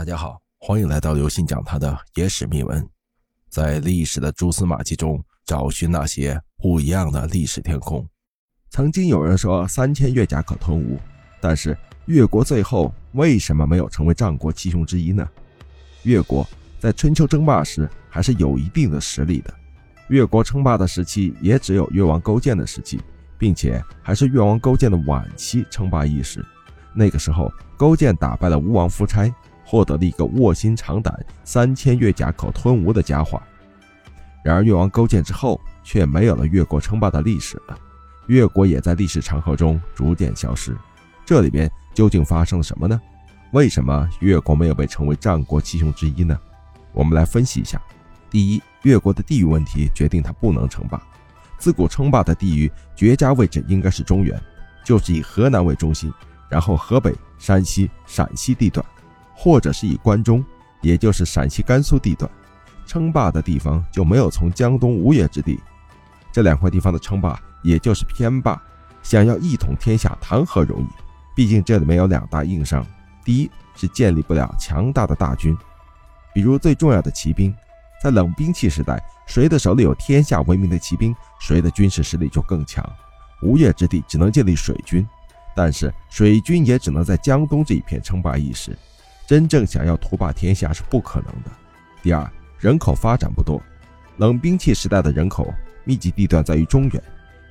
大家好，欢迎来到刘信讲他的野史秘闻，在历史的蛛丝马迹中找寻那些不一样的历史天空。曾经有人说三千越甲可吞吴，但是越国最后为什么没有成为战国七雄之一呢？越国在春秋争霸时还是有一定的实力的，越国称霸的时期也只有越王勾践的时期，并且还是越王勾践的晚期称霸一时。那个时候，勾践打败了吴王夫差。获得了一个卧薪尝胆、三千越甲可吞吴的佳话。然而，越王勾践之后，却没有了越国称霸的历史了，越国也在历史长河中逐渐消失。这里边究竟发生了什么呢？为什么越国没有被称为战国七雄之一呢？我们来分析一下。第一，越国的地域问题决定它不能称霸。自古称霸的地域绝佳位置应该是中原，就是以河南为中心，然后河北、山西、陕西地段。或者是以关中，也就是陕西、甘肃地段称霸的地方，就没有从江东吴越之地这两块地方的称霸，也就是偏霸。想要一统天下，谈何容易？毕竟这里面有两大硬伤：第一是建立不了强大的大军，比如最重要的骑兵，在冷兵器时代，谁的手里有天下闻名的骑兵，谁的军事实力就更强。吴越之地只能建立水军，但是水军也只能在江东这一片称霸一时。真正想要图霸天下是不可能的。第二，人口发展不多，冷兵器时代的人口密集地段在于中原，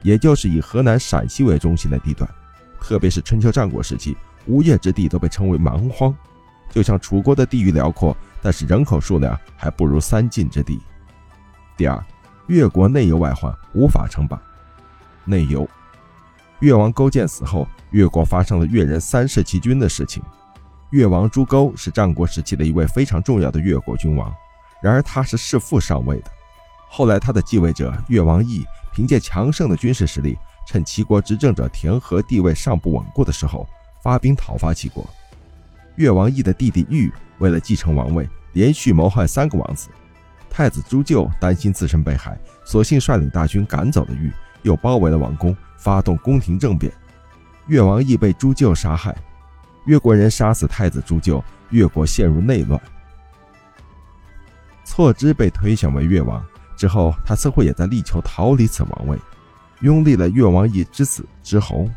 也就是以河南、陕西为中心的地段。特别是春秋战国时期，吴越之地都被称为蛮荒，就像楚国的地域辽阔，但是人口数量还不如三晋之地。第二，越国内忧外患，无法称霸。内忧，越王勾践死后，越国发生了越人三世其君的事情。越王朱勾是战国时期的一位非常重要的越国君王，然而他是弑父上位的。后来他的继位者越王义凭借强盛的军事实力，趁齐国执政者田和地位尚不稳固的时候，发兵讨伐齐国。越王义的弟弟玉为了继承王位，连续谋害三个王子。太子朱咎担心自身被害，索性率领大军赶走了玉，又包围了王宫，发动宫廷政变。越王义被朱咎杀害。越国人杀死太子朱咎，越国陷入内乱。错之被推选为越王之后，他似乎也在力求逃离此王位，拥立了越王义之子之侯。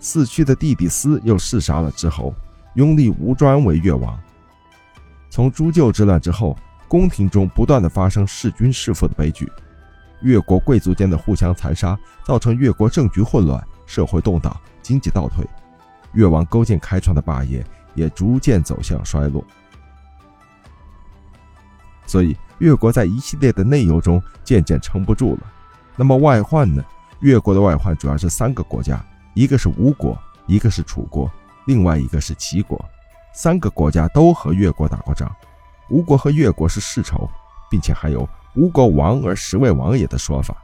死去的弟弟司又弑杀了之侯，拥立吴专为越王。从朱咎之乱之后，宫廷中不断的发生弑君弑父的悲剧，越国贵族间的互相残杀，造成越国政局混乱，社会动荡，经济倒退。越王勾践开创的霸业也逐渐走向衰落，所以越国在一系列的内忧中渐渐撑不住了。那么外患呢？越国的外患主要是三个国家，一个是吴国，一个是楚国，另外一个是齐国。三个国家都和越国打过仗，吴国和越国是世仇，并且还有“吴国亡而实为王也”的说法。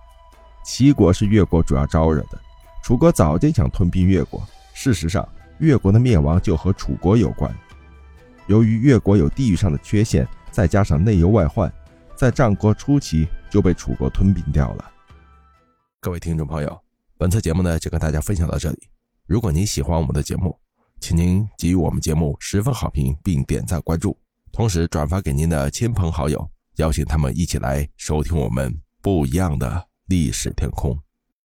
齐国是越国主要招惹的，楚国早就想吞并越国。事实上，越国的灭亡就和楚国有关。由于越国有地域上的缺陷，再加上内忧外患，在战国初期就被楚国吞并掉了。各位听众朋友，本次节目呢就跟大家分享到这里。如果您喜欢我们的节目，请您给予我们节目十分好评，并点赞关注，同时转发给您的亲朋好友，邀请他们一起来收听我们不一样的历史天空。